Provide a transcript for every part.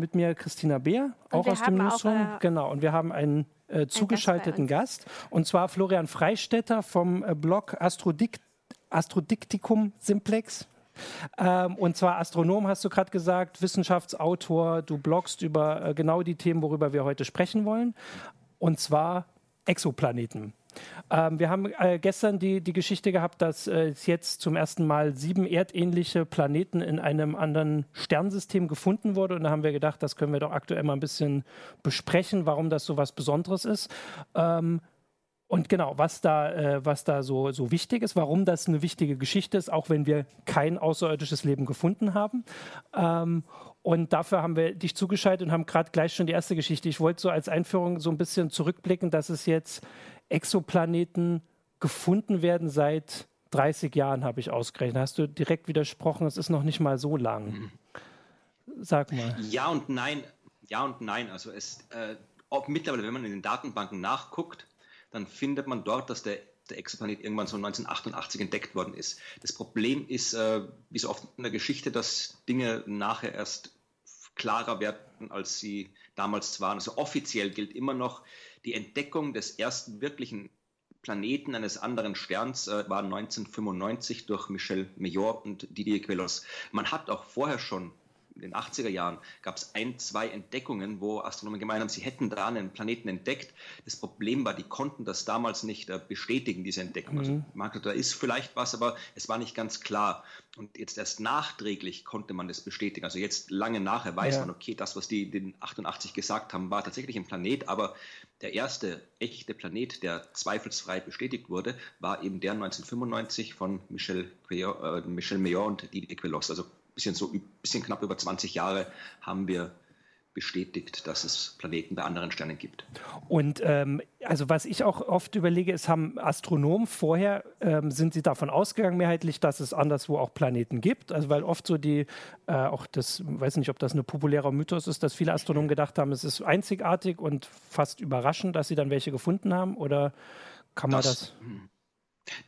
mit mir Christina Beer, auch aus dem Newsroom. Äh, genau, und wir haben einen äh, zugeschalteten Gast, Gast, und zwar Florian Freistetter vom äh, Blog Astrodikt, Astrodiktikum Simplex. Ähm, und zwar Astronom, hast du gerade gesagt, Wissenschaftsautor, du bloggst über äh, genau die Themen, worüber wir heute sprechen wollen. Und zwar Exoplaneten. Ähm, wir haben äh, gestern die, die Geschichte gehabt, dass äh, jetzt zum ersten Mal sieben erdähnliche Planeten in einem anderen Sternsystem gefunden wurde. Und da haben wir gedacht, das können wir doch aktuell mal ein bisschen besprechen, warum das so was Besonderes ist. Ähm, und genau, was da, äh, was da so, so wichtig ist, warum das eine wichtige Geschichte ist, auch wenn wir kein außerirdisches Leben gefunden haben. Ähm, und dafür haben wir dich zugeschaltet und haben gerade gleich schon die erste Geschichte. Ich wollte so als Einführung so ein bisschen zurückblicken, dass es jetzt Exoplaneten gefunden werden seit 30 Jahren, habe ich ausgerechnet. Hast du direkt widersprochen, es ist noch nicht mal so lang. Mhm. Sag mal. Ja und nein. Ja und nein. Also es, äh, mittlerweile, wenn man in den Datenbanken nachguckt, dann findet man dort, dass der, der Exoplanet irgendwann so 1988 entdeckt worden ist. Das Problem ist, äh, wie so oft in der Geschichte, dass Dinge nachher erst klarer werden, als sie damals waren. Also offiziell gilt immer noch, die Entdeckung des ersten wirklichen Planeten eines anderen Sterns äh, war 1995 durch Michel Mayor und Didier Queloz. Man hat auch vorher schon in den 80er Jahren gab es ein, zwei Entdeckungen, wo Astronomen gemeint haben, sie hätten da einen Planeten entdeckt. Das Problem war, die konnten das damals nicht äh, bestätigen, diese Entdeckung. Also, mhm. Also, man, da ist vielleicht was, aber es war nicht ganz klar. Und jetzt erst nachträglich konnte man das bestätigen. Also jetzt lange nachher weiß ja. man, okay, das, was die in 88 gesagt haben, war tatsächlich ein Planet, aber der erste echte Planet, der zweifelsfrei bestätigt wurde, war eben der 1995 von Michel, äh, Michel Mayor und Didier Queloz. Also bisschen so bisschen knapp über 20 Jahre haben wir bestätigt, dass es Planeten bei anderen Sternen gibt. Und ähm, also was ich auch oft überlege, ist, haben Astronomen vorher, ähm, sind sie davon ausgegangen mehrheitlich, dass es anderswo auch Planeten gibt? Also weil oft so die, äh, auch das, weiß nicht, ob das ein populärer Mythos ist, dass viele Astronomen gedacht haben, es ist einzigartig und fast überraschend, dass sie dann welche gefunden haben? Oder kann man das? das hm.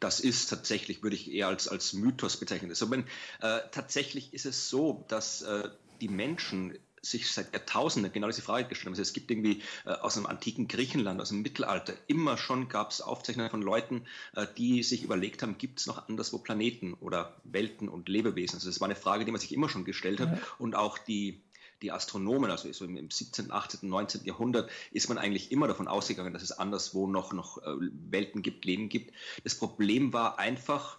Das ist tatsächlich, würde ich eher als, als Mythos bezeichnen. Also wenn, äh, tatsächlich ist es so, dass äh, die Menschen sich seit Jahrtausenden genau diese Frage gestellt haben. Also es gibt irgendwie äh, aus dem antiken Griechenland, aus dem Mittelalter, immer schon gab es Aufzeichnungen von Leuten, äh, die sich überlegt haben, gibt es noch anderswo Planeten oder Welten und Lebewesen? Also das war eine Frage, die man sich immer schon gestellt hat. Ja. Und auch die die Astronomen, also so im 17., 18., 19. Jahrhundert, ist man eigentlich immer davon ausgegangen, dass es anderswo noch, noch äh, Welten gibt, Leben gibt. Das Problem war einfach,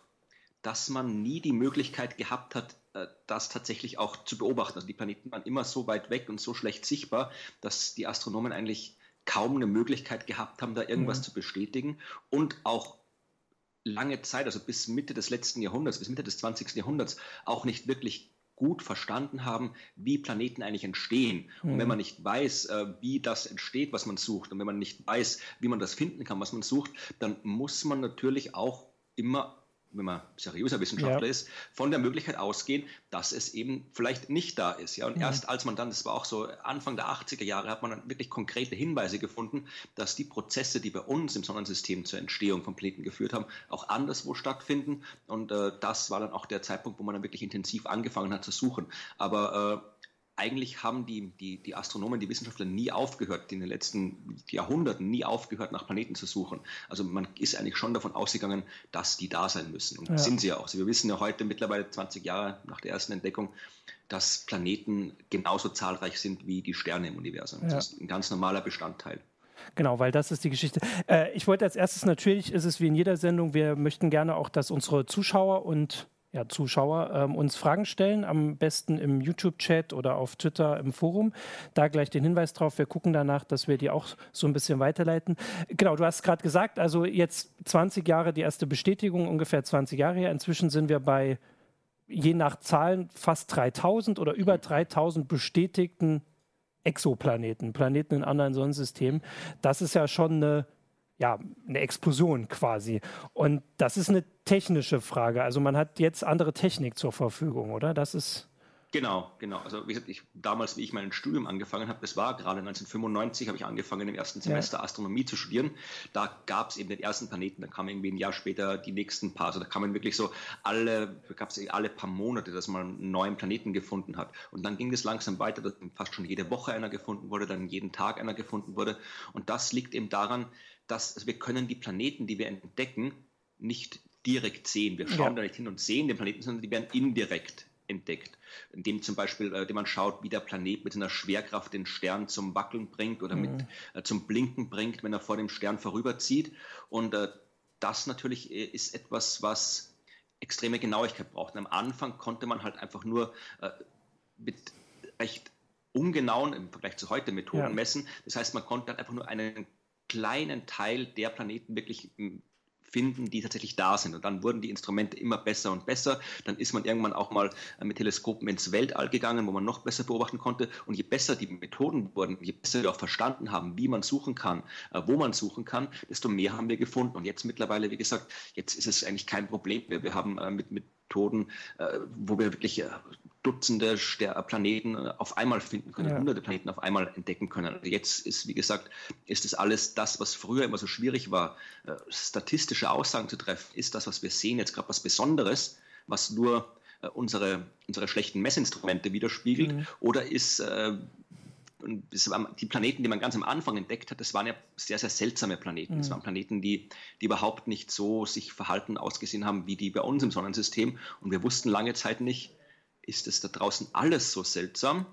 dass man nie die Möglichkeit gehabt hat, äh, das tatsächlich auch zu beobachten. Also die Planeten waren immer so weit weg und so schlecht sichtbar, dass die Astronomen eigentlich kaum eine Möglichkeit gehabt haben, da irgendwas mhm. zu bestätigen und auch lange Zeit, also bis Mitte des letzten Jahrhunderts, bis Mitte des 20. Jahrhunderts, auch nicht wirklich gut verstanden haben, wie Planeten eigentlich entstehen. Und wenn mhm. man nicht weiß, äh, wie das entsteht, was man sucht, und wenn man nicht weiß, wie man das finden kann, was man sucht, dann muss man natürlich auch immer wenn man seriöser Wissenschaftler ja. ist, von der Möglichkeit ausgehen, dass es eben vielleicht nicht da ist. Ja? Und ja. erst als man dann, das war auch so Anfang der 80er Jahre, hat man dann wirklich konkrete Hinweise gefunden, dass die Prozesse, die bei uns im Sonnensystem zur Entstehung von Planeten geführt haben, auch anderswo stattfinden. Und äh, das war dann auch der Zeitpunkt, wo man dann wirklich intensiv angefangen hat zu suchen. Aber äh, eigentlich haben die, die, die Astronomen, die Wissenschaftler nie aufgehört, in den letzten Jahrhunderten nie aufgehört, nach Planeten zu suchen. Also man ist eigentlich schon davon ausgegangen, dass die da sein müssen. Und ja. sind sie ja auch. Also wir wissen ja heute mittlerweile 20 Jahre nach der ersten Entdeckung, dass Planeten genauso zahlreich sind wie die Sterne im Universum. Das ist ein ganz normaler Bestandteil. Genau, weil das ist die Geschichte. Äh, ich wollte als erstes, natürlich ist es wie in jeder Sendung, wir möchten gerne auch, dass unsere Zuschauer und ja, Zuschauer ähm, uns Fragen stellen, am besten im YouTube-Chat oder auf Twitter im Forum. Da gleich den Hinweis drauf. Wir gucken danach, dass wir die auch so ein bisschen weiterleiten. Genau, du hast gerade gesagt, also jetzt 20 Jahre die erste Bestätigung, ungefähr 20 Jahre her. Inzwischen sind wir bei, je nach Zahlen, fast 3000 oder über 3000 bestätigten Exoplaneten, Planeten in anderen Sonnensystemen. Das ist ja schon eine ja, eine Explosion quasi. Und das ist eine technische Frage. Also man hat jetzt andere Technik zur Verfügung, oder? Das ist. Genau, genau. Also wie gesagt, ich, damals, wie ich mein Studium angefangen habe, das war gerade 1995, habe ich angefangen im ersten Semester ja. Astronomie zu studieren. Da gab es eben den ersten Planeten, da kamen irgendwie ein Jahr später die nächsten paar. Also da kamen wirklich so alle, gab es alle paar Monate, dass man einen neuen Planeten gefunden hat. Und dann ging es langsam weiter, dass fast schon jede Woche einer gefunden wurde, dann jeden Tag einer gefunden wurde. Und das liegt eben daran, dass also wir können die Planeten, die wir entdecken, nicht direkt sehen. Wir schauen ja. da nicht hin und sehen den Planeten, sondern die werden indirekt entdeckt. Indem zum Beispiel, äh, man schaut, wie der Planet mit seiner Schwerkraft den Stern zum Wackeln bringt oder mhm. mit, äh, zum Blinken bringt, wenn er vor dem Stern vorüberzieht. Und äh, das natürlich äh, ist etwas, was extreme Genauigkeit braucht. Und am Anfang konnte man halt einfach nur äh, mit recht ungenauen im Vergleich zu heute Methoden ja. messen. Das heißt, man konnte halt einfach nur einen kleinen Teil der Planeten wirklich hm, finden, die tatsächlich da sind. Und dann wurden die Instrumente immer besser und besser. Dann ist man irgendwann auch mal äh, mit Teleskopen ins Weltall gegangen, wo man noch besser beobachten konnte. Und je besser die Methoden wurden, je besser wir auch verstanden haben, wie man suchen kann, äh, wo man suchen kann, desto mehr haben wir gefunden. Und jetzt mittlerweile, wie gesagt, jetzt ist es eigentlich kein Problem mehr. Wir haben äh, mit, mit Methoden, wo wir wirklich Dutzende Planeten äh, auf einmal finden können, ja. hunderte Planeten auf einmal entdecken können. Also jetzt ist, wie gesagt, ist es alles das, was früher immer so schwierig war, äh, statistische Aussagen zu treffen, ist das, was wir sehen, jetzt gerade was Besonderes, was nur äh, unsere, unsere schlechten Messinstrumente widerspiegelt, mhm. oder ist äh, die Planeten, die man ganz am Anfang entdeckt hat, das waren ja sehr, sehr seltsame Planeten. Mhm. Das waren Planeten, die, die überhaupt nicht so sich verhalten, ausgesehen haben, wie die bei uns im Sonnensystem. Und wir wussten lange Zeit nicht, ist es da draußen alles so seltsam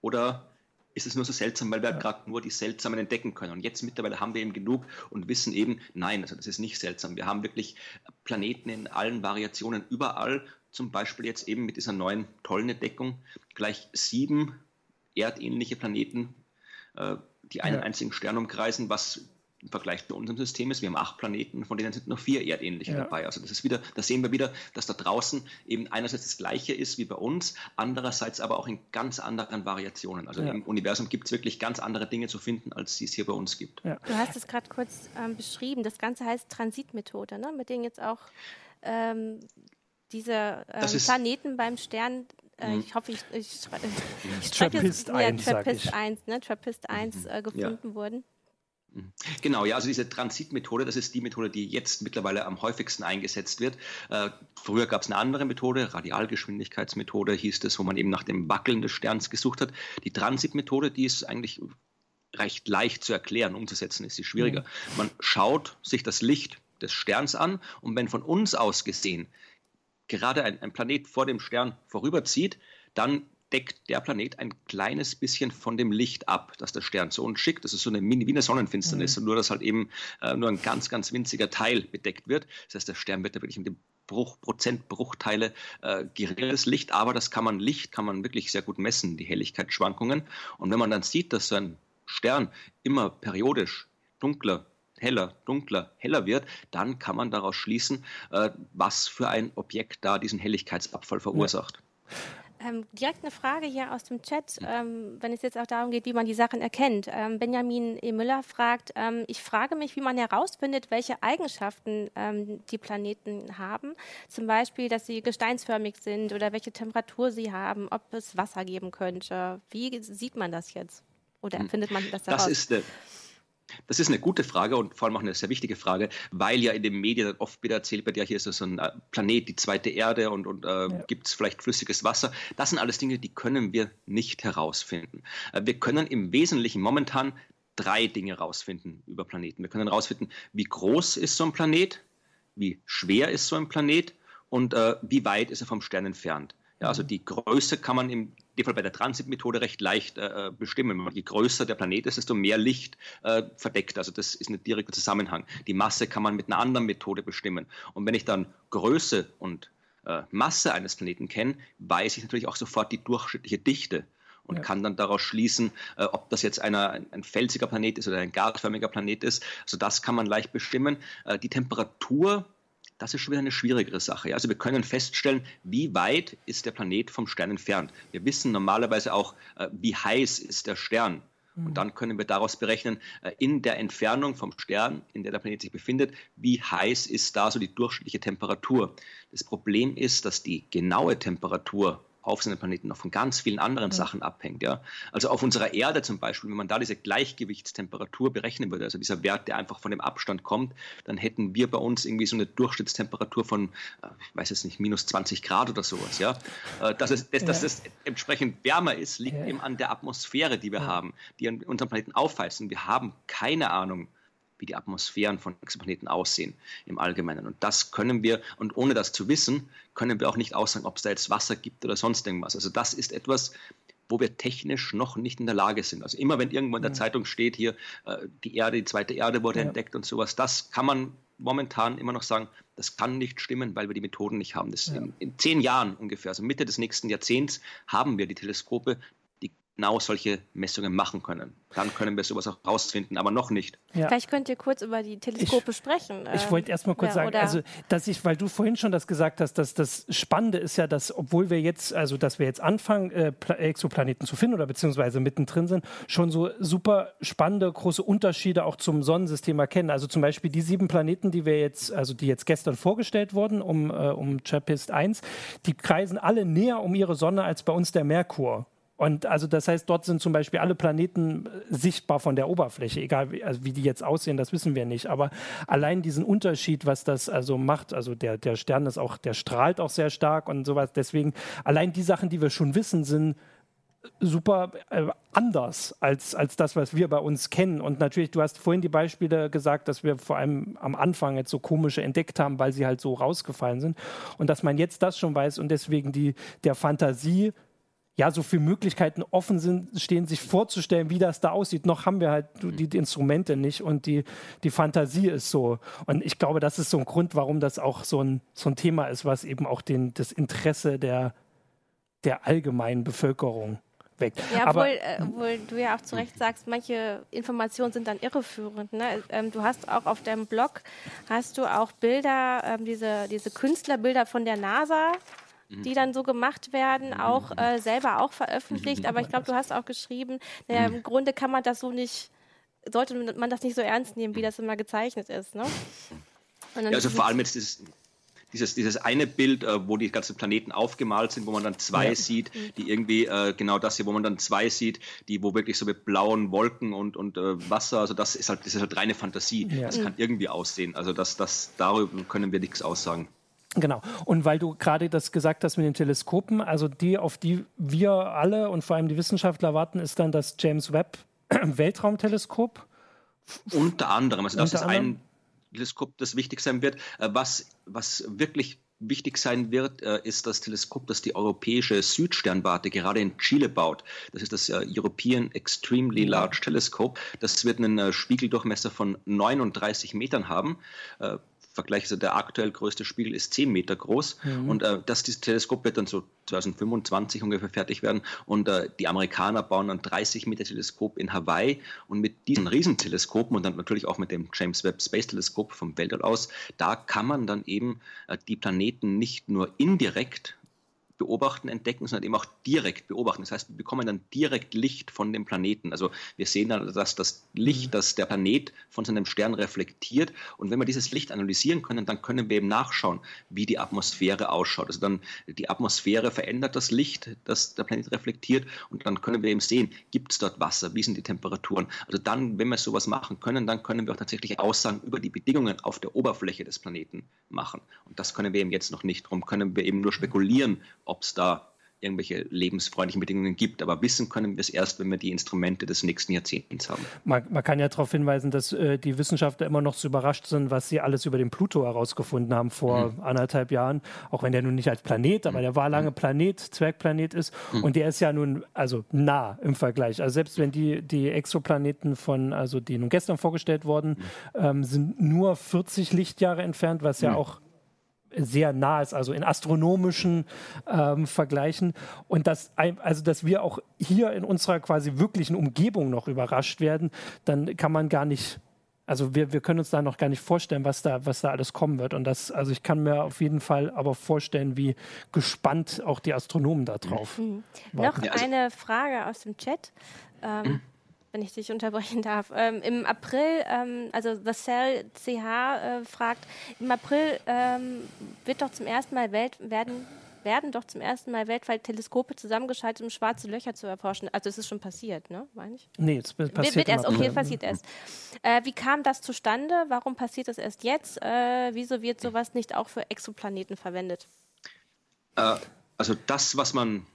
oder ist es nur so seltsam, weil wir ja. gerade nur die seltsamen entdecken können. Und jetzt mittlerweile haben wir eben genug und wissen eben, nein, also das ist nicht seltsam. Wir haben wirklich Planeten in allen Variationen überall, zum Beispiel jetzt eben mit dieser neuen tollen Entdeckung, gleich sieben erdähnliche Planeten, äh, die einen ja. einzigen Stern umkreisen, was im Vergleich zu unserem System ist. Wir haben acht Planeten, von denen sind noch vier erdähnliche ja. dabei. Also das ist wieder, da sehen wir wieder, dass da draußen eben einerseits das Gleiche ist wie bei uns, andererseits aber auch in ganz anderen Variationen. Also ja. im Universum gibt es wirklich ganz andere Dinge zu finden, als es hier bei uns gibt. Ja. Du hast es gerade kurz ähm, beschrieben. Das Ganze heißt Transitmethode, ne? mit denen jetzt auch ähm, diese ähm, Planeten beim Stern äh, mhm. ich hoffe, ich, ich, ich, ich Trappist 1, ja, Trappist 1, ne? Trappist 1 äh, gefunden ja. wurden. Mhm. Genau, ja, also diese Transitmethode, das ist die Methode, die jetzt mittlerweile am häufigsten eingesetzt wird. Äh, früher gab es eine andere Methode, Radialgeschwindigkeitsmethode hieß es, wo man eben nach dem Wackeln des Sterns gesucht hat. Die Transitmethode, die ist eigentlich recht leicht zu erklären, umzusetzen ist sie schwieriger. Mhm. Man schaut sich das Licht des Sterns an und wenn von uns aus gesehen gerade ein, ein Planet vor dem Stern vorüberzieht, dann deckt der Planet ein kleines bisschen von dem Licht ab, das der Stern zu uns schickt. Das ist so eine Mini, wie eine Sonnenfinsternis, mhm. nur dass halt eben äh, nur ein ganz, ganz winziger Teil bedeckt wird. Das heißt, der Stern wird da wirklich mit dem Bruch, Prozentbruchteile äh, geringes Licht, aber das kann man Licht kann man wirklich sehr gut messen, die Helligkeitsschwankungen. Und wenn man dann sieht, dass so ein Stern immer periodisch dunkler heller, dunkler, heller wird, dann kann man daraus schließen, äh, was für ein Objekt da diesen Helligkeitsabfall verursacht. Ja. Ähm, direkt eine Frage hier aus dem Chat, ähm, wenn es jetzt auch darum geht, wie man die Sachen erkennt. Ähm, Benjamin E. Müller fragt, ähm, ich frage mich, wie man herausfindet, welche Eigenschaften ähm, die Planeten haben. Zum Beispiel, dass sie gesteinsförmig sind oder welche Temperatur sie haben, ob es Wasser geben könnte. Wie sieht man das jetzt? Oder hm. findet man das heraus? Das ist, äh, das ist eine gute Frage und vor allem auch eine sehr wichtige Frage, weil ja in den Medien oft wieder erzählt wird, ja, hier ist so ein äh, Planet, die zweite Erde und, und äh, ja. gibt es vielleicht flüssiges Wasser. Das sind alles Dinge, die können wir nicht herausfinden. Äh, wir können im Wesentlichen momentan drei Dinge herausfinden über Planeten. Wir können herausfinden, wie groß ist so ein Planet, wie schwer ist so ein Planet und äh, wie weit ist er vom Stern entfernt. Ja, also mhm. die Größe kann man im dem Fall bei der Transitmethode recht leicht äh, bestimmen. Je größer der Planet ist, desto mehr Licht äh, verdeckt. Also das ist ein direkter Zusammenhang. Die Masse kann man mit einer anderen Methode bestimmen. Und wenn ich dann Größe und äh, Masse eines Planeten kenne, weiß ich natürlich auch sofort die durchschnittliche Dichte und ja. kann dann daraus schließen, äh, ob das jetzt einer, ein, ein, felsiger Planet ist oder ein gasförmiger Planet ist. Also das kann man leicht bestimmen. Äh, die Temperatur das ist schon wieder eine schwierigere Sache. Also wir können feststellen, wie weit ist der Planet vom Stern entfernt. Wir wissen normalerweise auch, äh, wie heiß ist der Stern. Und mhm. dann können wir daraus berechnen, äh, in der Entfernung vom Stern, in der der Planet sich befindet, wie heiß ist da so die durchschnittliche Temperatur. Das Problem ist, dass die genaue Temperatur auf seinem Planeten noch von ganz vielen anderen ja. Sachen abhängt. Ja? Also auf unserer Erde zum Beispiel, wenn man da diese Gleichgewichtstemperatur berechnen würde, also dieser Wert, der einfach von dem Abstand kommt, dann hätten wir bei uns irgendwie so eine Durchschnittstemperatur von, äh, ich weiß jetzt nicht, minus 20 Grad oder sowas. Ja? Äh, dass, es, dass, dass es entsprechend wärmer ist, liegt ja. eben an der Atmosphäre, die wir ja. haben, die an unserem Planeten aufheizt. wir haben keine Ahnung, wie die Atmosphären von Exoplaneten aussehen im Allgemeinen. Und das können wir, und ohne das zu wissen, können wir auch nicht aussagen, ob es da jetzt Wasser gibt oder sonst irgendwas. Also das ist etwas, wo wir technisch noch nicht in der Lage sind. Also immer wenn irgendwo in der ja. Zeitung steht, hier äh, die Erde, die zweite Erde wurde ja. entdeckt und sowas, das kann man momentan immer noch sagen, das kann nicht stimmen, weil wir die Methoden nicht haben. Ja. In, in, zehn Jahren ungefähr, also Mitte des nächsten Jahrzehnts, haben wir die Teleskope, genau solche Messungen machen können. Dann können wir sowas auch rausfinden, aber noch nicht. Ja. Vielleicht könnt ihr kurz über die Teleskope ich, sprechen. Ich wollte erst mal kurz ja, sagen, also dass ich, weil du vorhin schon das gesagt hast, dass das Spannende ist ja, dass obwohl wir jetzt, also dass wir jetzt anfangen, äh, Exoplaneten zu finden oder beziehungsweise mittendrin sind, schon so super spannende große Unterschiede auch zum Sonnensystem erkennen. Also zum Beispiel die sieben Planeten, die wir jetzt, also die jetzt gestern vorgestellt wurden, um, äh, um Trappist 1, die kreisen alle näher um ihre Sonne als bei uns der Merkur. Und also das heißt, dort sind zum Beispiel alle Planeten äh, sichtbar von der Oberfläche, egal wie, also wie die jetzt aussehen, das wissen wir nicht. Aber allein diesen Unterschied, was das also macht, also der, der Stern ist auch, der strahlt auch sehr stark und sowas. Deswegen, allein die Sachen, die wir schon wissen, sind super äh, anders als, als das, was wir bei uns kennen. Und natürlich, du hast vorhin die Beispiele gesagt, dass wir vor allem am Anfang jetzt so komische entdeckt haben, weil sie halt so rausgefallen sind. Und dass man jetzt das schon weiß und deswegen die, der Fantasie ja, so viele Möglichkeiten offen sind, stehen, sich vorzustellen, wie das da aussieht. Noch haben wir halt die, die, Instrumente nicht und die, die Fantasie ist so. Und ich glaube, das ist so ein Grund, warum das auch so ein, so ein Thema ist, was eben auch den, das Interesse der, der allgemeinen Bevölkerung weckt. Ja, Aber, obwohl, äh, obwohl du ja auch zu Recht sagst, manche Informationen sind dann irreführend. Ne? Ähm, du hast auch auf deinem Blog, hast du auch Bilder, ähm, diese, diese Künstlerbilder von der NASA die dann so gemacht werden, auch äh, selber auch veröffentlicht. Aber ich glaube, du hast auch geschrieben, naja, im Grunde kann man das so nicht, sollte man das nicht so ernst nehmen, wie das immer gezeichnet ist. Ne? Ja, also vor allem jetzt dieses, dieses, dieses eine Bild, äh, wo die ganzen Planeten aufgemalt sind, wo man dann zwei ja. sieht, die irgendwie, äh, genau das hier, wo man dann zwei sieht, die, wo wirklich so mit blauen Wolken und, und äh, Wasser, also das ist halt, das ist halt reine Fantasie. Ja. Das kann irgendwie aussehen. Also das, das, darüber können wir nichts aussagen. Genau. Und weil du gerade das gesagt hast mit den Teleskopen, also die, auf die wir alle und vor allem die Wissenschaftler warten, ist dann das James Webb Weltraumteleskop. Unter anderem. Also das Unter ist ein Teleskop, das wichtig sein wird. Äh, was, was wirklich wichtig sein wird, äh, ist das Teleskop, das die europäische Südsternwarte gerade in Chile baut. Das ist das äh, European Extremely Large Telescope. Das wird einen Spiegeldurchmesser von 39 Metern haben. Vergleich, also der aktuell größte Spiegel ist 10 Meter groß mhm. und äh, das dieses Teleskop wird dann so 2025 ungefähr fertig werden und äh, die Amerikaner bauen ein 30 Meter Teleskop in Hawaii und mit diesen Riesenteleskopen und dann natürlich auch mit dem James Webb Space Teleskop vom Weltall aus, da kann man dann eben äh, die Planeten nicht nur indirekt beobachten, entdecken, sondern eben auch direkt beobachten. Das heißt, wir bekommen dann direkt Licht von dem Planeten. Also wir sehen dann, dass das Licht, mhm. das der Planet von seinem Stern reflektiert. Und wenn wir dieses Licht analysieren können, dann können wir eben nachschauen, wie die Atmosphäre ausschaut. Also dann die Atmosphäre verändert das Licht, das der Planet reflektiert. Und dann können wir eben sehen, gibt es dort Wasser, wie sind die Temperaturen. Also dann, wenn wir sowas machen können, dann können wir auch tatsächlich Aussagen über die Bedingungen auf der Oberfläche des Planeten machen. Und das können wir eben jetzt noch nicht. Darum können wir eben nur spekulieren, ob es da irgendwelche lebensfreundlichen Bedingungen gibt. Aber wissen können wir es erst, wenn wir die Instrumente des nächsten Jahrzehnts haben. Man, man kann ja darauf hinweisen, dass äh, die Wissenschaftler immer noch so überrascht sind, was sie alles über den Pluto herausgefunden haben vor mhm. anderthalb Jahren. Auch wenn der nun nicht als Planet, aber mhm. der war lange mhm. Planet, Zwergplanet ist. Mhm. Und der ist ja nun also nah im Vergleich. Also selbst wenn die, die Exoplaneten von, also die nun gestern vorgestellt wurden, mhm. ähm, sind nur 40 Lichtjahre entfernt, was ja mhm. auch sehr nah ist, also in astronomischen ähm, Vergleichen. Und dass, also, dass wir auch hier in unserer quasi wirklichen Umgebung noch überrascht werden, dann kann man gar nicht also wir, wir können uns da noch gar nicht vorstellen, was da, was da alles kommen wird. Und das, also ich kann mir auf jeden Fall aber vorstellen, wie gespannt auch die Astronomen da drauf. Mhm. Noch also eine Frage aus dem Chat. Ähm, mhm wenn ich dich unterbrechen darf. Ähm, Im April, ähm, also The Cell CH äh, fragt, im April ähm, wird doch zum ersten Mal Welt werden werden doch zum ersten Mal weltweit Teleskope zusammengeschaltet, um schwarze Löcher zu erforschen. Also es ist schon passiert, ne? Meine ich? Nee, es passiert wird, wird erst, okay, passiert erst. Äh, wie kam das zustande? Warum passiert das erst jetzt? Äh, wieso wird sowas nicht auch für Exoplaneten verwendet? Äh, also das, was man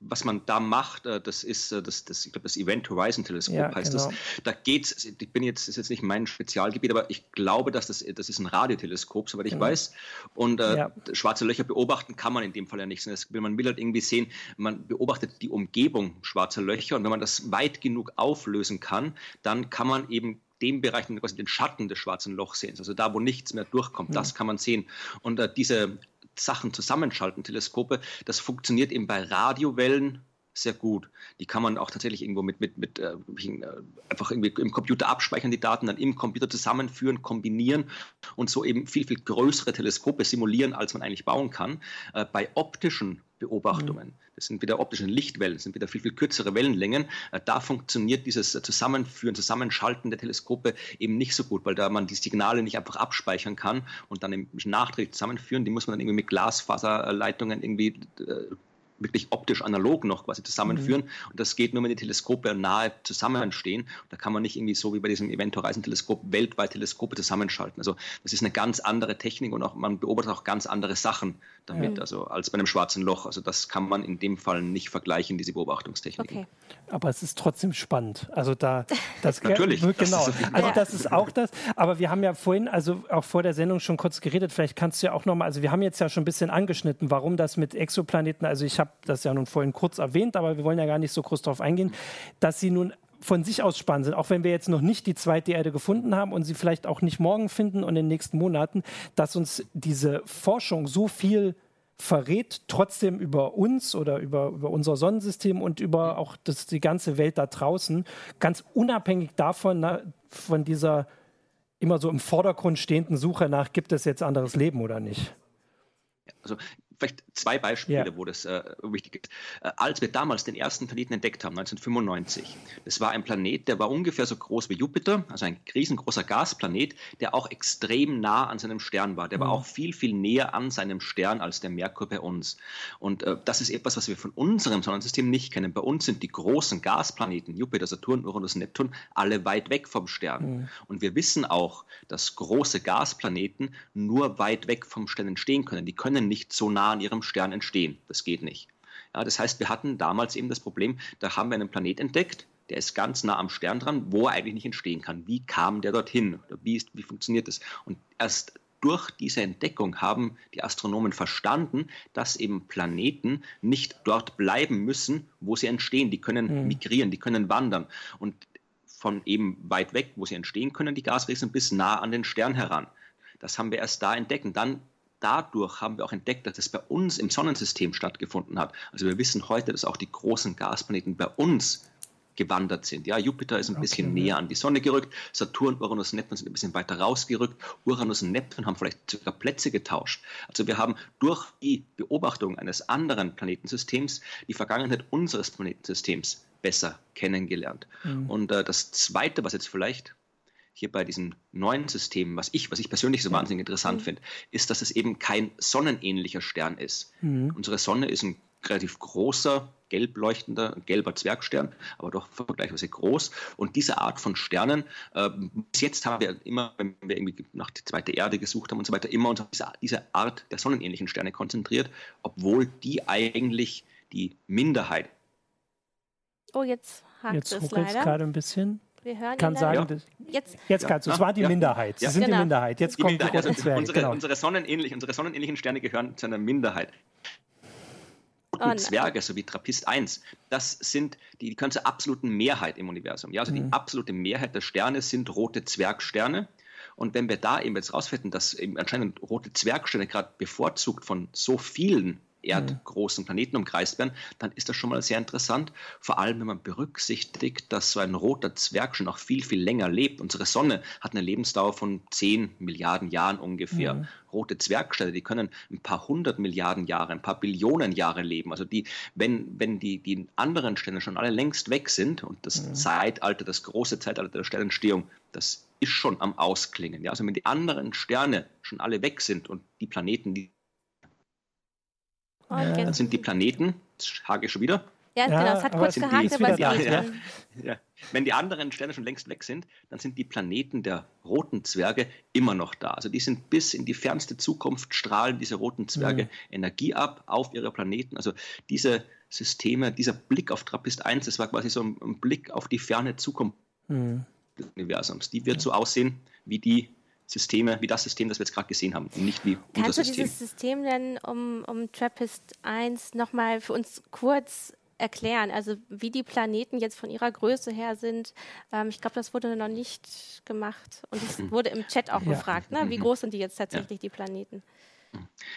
was man da macht, äh, das ist äh, das, das, ich glaube, das Event Horizon Teleskop ja, heißt genau. das. Da geht's, ich bin jetzt, das ist jetzt nicht mein Spezialgebiet, aber ich glaube, dass das, das ist ein Radioteleskop, soweit ich genau. weiß. Und äh, ja. schwarze Löcher beobachten kann man in dem Fall ja nicht. Man will halt irgendwie sehen, man beobachtet die Umgebung schwarzer Löcher und wenn man das weit genug auflösen kann, dann kann man eben dem Bereich quasi den Schatten des schwarzen Lochs sehen. Also da, wo nichts mehr durchkommt, mhm. das kann man sehen. Und äh, diese Sachen zusammenschalten, Teleskope, das funktioniert eben bei Radiowellen sehr gut. Die kann man auch tatsächlich irgendwo mit, mit, mit äh, äh, einfach irgendwie im Computer abspeichern, die Daten dann im Computer zusammenführen, kombinieren und so eben viel, viel größere Teleskope simulieren, als man eigentlich bauen kann. Äh, bei optischen Beobachtungen. Mhm. Das sind wieder optische Lichtwellen, das sind wieder viel, viel kürzere Wellenlängen. Äh, da funktioniert dieses Zusammenführen, Zusammenschalten der Teleskope eben nicht so gut, weil da man die Signale nicht einfach abspeichern kann und dann im Nachträglich zusammenführen. Die muss man dann irgendwie mit Glasfaserleitungen irgendwie äh, wirklich optisch analog noch quasi zusammenführen. Mhm. Und das geht nur, wenn die Teleskope nahe zusammenstehen. Da kann man nicht irgendwie so wie bei diesem Event Horizon Teleskop weltweit Teleskope zusammenschalten. Also das ist eine ganz andere Technik und auch man beobachtet auch ganz andere Sachen damit, mhm. also als bei einem schwarzen Loch. Also das kann man in dem Fall nicht vergleichen, diese Beobachtungstechnik. Okay. Aber es ist trotzdem spannend. Also da das natürlich. Genau. Das also das ist auch das. Aber wir haben ja vorhin, also auch vor der Sendung schon kurz geredet. Vielleicht kannst du ja auch nochmal, also wir haben jetzt ja schon ein bisschen angeschnitten, warum das mit Exoplaneten, also ich habe das ja nun vorhin kurz erwähnt, aber wir wollen ja gar nicht so groß darauf eingehen, dass sie nun von sich aus spannend sind, auch wenn wir jetzt noch nicht die zweite Erde gefunden haben und sie vielleicht auch nicht morgen finden und in den nächsten Monaten, dass uns diese Forschung so viel verrät, trotzdem über uns oder über, über unser Sonnensystem und über auch das, die ganze Welt da draußen, ganz unabhängig davon, na, von dieser immer so im Vordergrund stehenden Suche nach, gibt es jetzt anderes Leben oder nicht? Also vielleicht zwei Beispiele, ja. wo das äh, wichtig ist. Äh, als wir damals den ersten Planeten entdeckt haben, 1995, das war ein Planet, der war ungefähr so groß wie Jupiter, also ein riesengroßer Gasplanet, der auch extrem nah an seinem Stern war. Der mhm. war auch viel, viel näher an seinem Stern als der Merkur bei uns. Und äh, das ist etwas, was wir von unserem Sonnensystem nicht kennen. Bei uns sind die großen Gasplaneten, Jupiter, Saturn, Uranus, Neptun, alle weit weg vom Stern. Mhm. Und wir wissen auch, dass große Gasplaneten nur weit weg vom Stern entstehen können. Die können nicht so nah an ihrem Stern entstehen. Das geht nicht. Ja, das heißt, wir hatten damals eben das Problem, da haben wir einen Planet entdeckt, der ist ganz nah am Stern dran, wo er eigentlich nicht entstehen kann. Wie kam der dorthin? Wie, ist, wie funktioniert das? Und erst durch diese Entdeckung haben die Astronomen verstanden, dass eben Planeten nicht dort bleiben müssen, wo sie entstehen. Die können mhm. migrieren, die können wandern. Und von eben weit weg, wo sie entstehen können, die Gasriesen, bis nah an den Stern heran. Das haben wir erst da entdeckt. Und dann dadurch haben wir auch entdeckt, dass das bei uns im Sonnensystem stattgefunden hat. Also wir wissen heute, dass auch die großen Gasplaneten bei uns gewandert sind. Ja, Jupiter ist ein okay. bisschen näher an die Sonne gerückt, Saturn, Uranus und Neptun sind ein bisschen weiter rausgerückt, Uranus und Neptun haben vielleicht sogar Plätze getauscht. Also wir haben durch die Beobachtung eines anderen Planetensystems die Vergangenheit unseres Planetensystems besser kennengelernt. Mhm. Und äh, das Zweite, was jetzt vielleicht hier bei diesem neuen System, was ich, was ich persönlich so wahnsinnig interessant mhm. finde, ist, dass es eben kein sonnenähnlicher Stern ist. Mhm. Unsere Sonne ist ein relativ großer, gelb leuchtender, gelber Zwergstern, aber doch vergleichsweise groß. Und diese Art von Sternen, äh, bis jetzt haben wir immer, wenn wir irgendwie nach der zweiten Erde gesucht haben und so weiter, immer uns auf diese, diese Art der sonnenähnlichen Sterne konzentriert, obwohl die eigentlich die Minderheit. Oh, jetzt hakt jetzt es leider. gerade ein bisschen. Wir hören kann sagen, ja. jetzt, jetzt kannst du. Es war die Minderheit. Sie sind genau. die Minderheit. Jetzt die kommt Minderheit. die roten Zwerge. Unsere, genau. unsere, sonnenähnlich, unsere sonnenähnlichen Sterne gehören zu einer Minderheit. Oh, Zwerge, so wie Trappist 1, das sind die, die können zur absoluten Mehrheit im Universum. Ja, also mhm. die absolute Mehrheit der Sterne sind rote Zwergsterne. Und wenn wir da eben jetzt rausfinden, dass eben anscheinend rote Zwergsterne gerade bevorzugt von so vielen erdgroßen Planeten umkreist werden, dann ist das schon mal sehr interessant. Vor allem, wenn man berücksichtigt, dass so ein roter Zwerg schon noch viel, viel länger lebt. Unsere Sonne hat eine Lebensdauer von 10 Milliarden Jahren ungefähr. Mhm. Rote Zwergsterne, die können ein paar hundert Milliarden Jahre, ein paar Billionen Jahre leben. Also die, wenn, wenn die, die anderen Sterne schon alle längst weg sind und das mhm. Zeitalter, das große Zeitalter der Sternentstehung, das ist schon am Ausklingen. Ja? Also wenn die anderen Sterne schon alle weg sind und die Planeten, die Oh, dann sind die Planeten, das hake ich schon wieder. Ja, ja genau, es hat kurz gehakt, aber es ja, ja, ja. Wenn die anderen Sterne schon längst weg sind, dann sind die Planeten der roten Zwerge immer noch da. Also die sind bis in die fernste Zukunft, strahlen diese roten Zwerge mhm. Energie ab auf ihre Planeten. Also diese Systeme, dieser Blick auf Trappist 1, das war quasi so ein, ein Blick auf die ferne Zukunft mhm. des Universums. Die wird so aussehen wie die Systeme, wie das System, das wir jetzt gerade gesehen haben, und nicht wie unser Kannst System. Kannst du dieses System denn um, um Trappist 1 nochmal für uns kurz erklären, also wie die Planeten jetzt von ihrer Größe her sind. Ähm, ich glaube, das wurde noch nicht gemacht. Und es hm. wurde im Chat auch ja. gefragt, ne? wie mhm. groß sind die jetzt tatsächlich, ja. die Planeten?